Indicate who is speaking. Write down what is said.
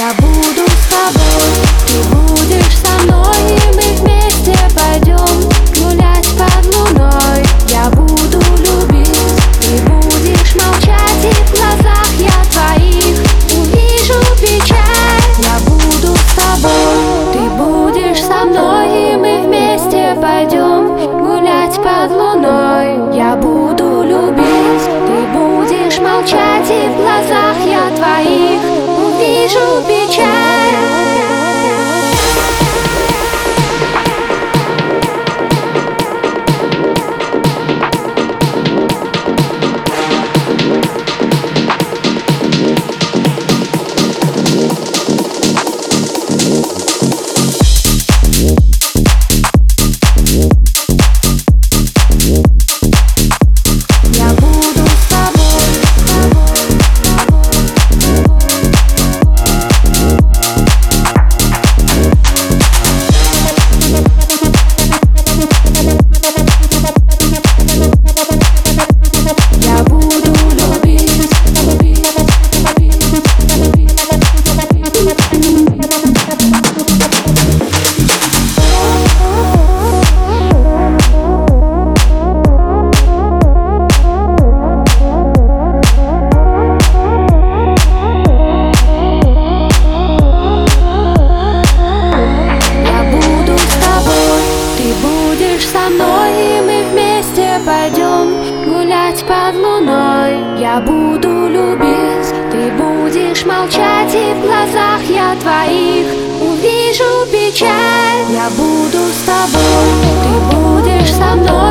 Speaker 1: vagabundo sabor. Хоть под луной. Я буду любить. Ты будешь молчать и в глазах я твоих Увижу печаль. Я буду с тобой, ты будешь со мной.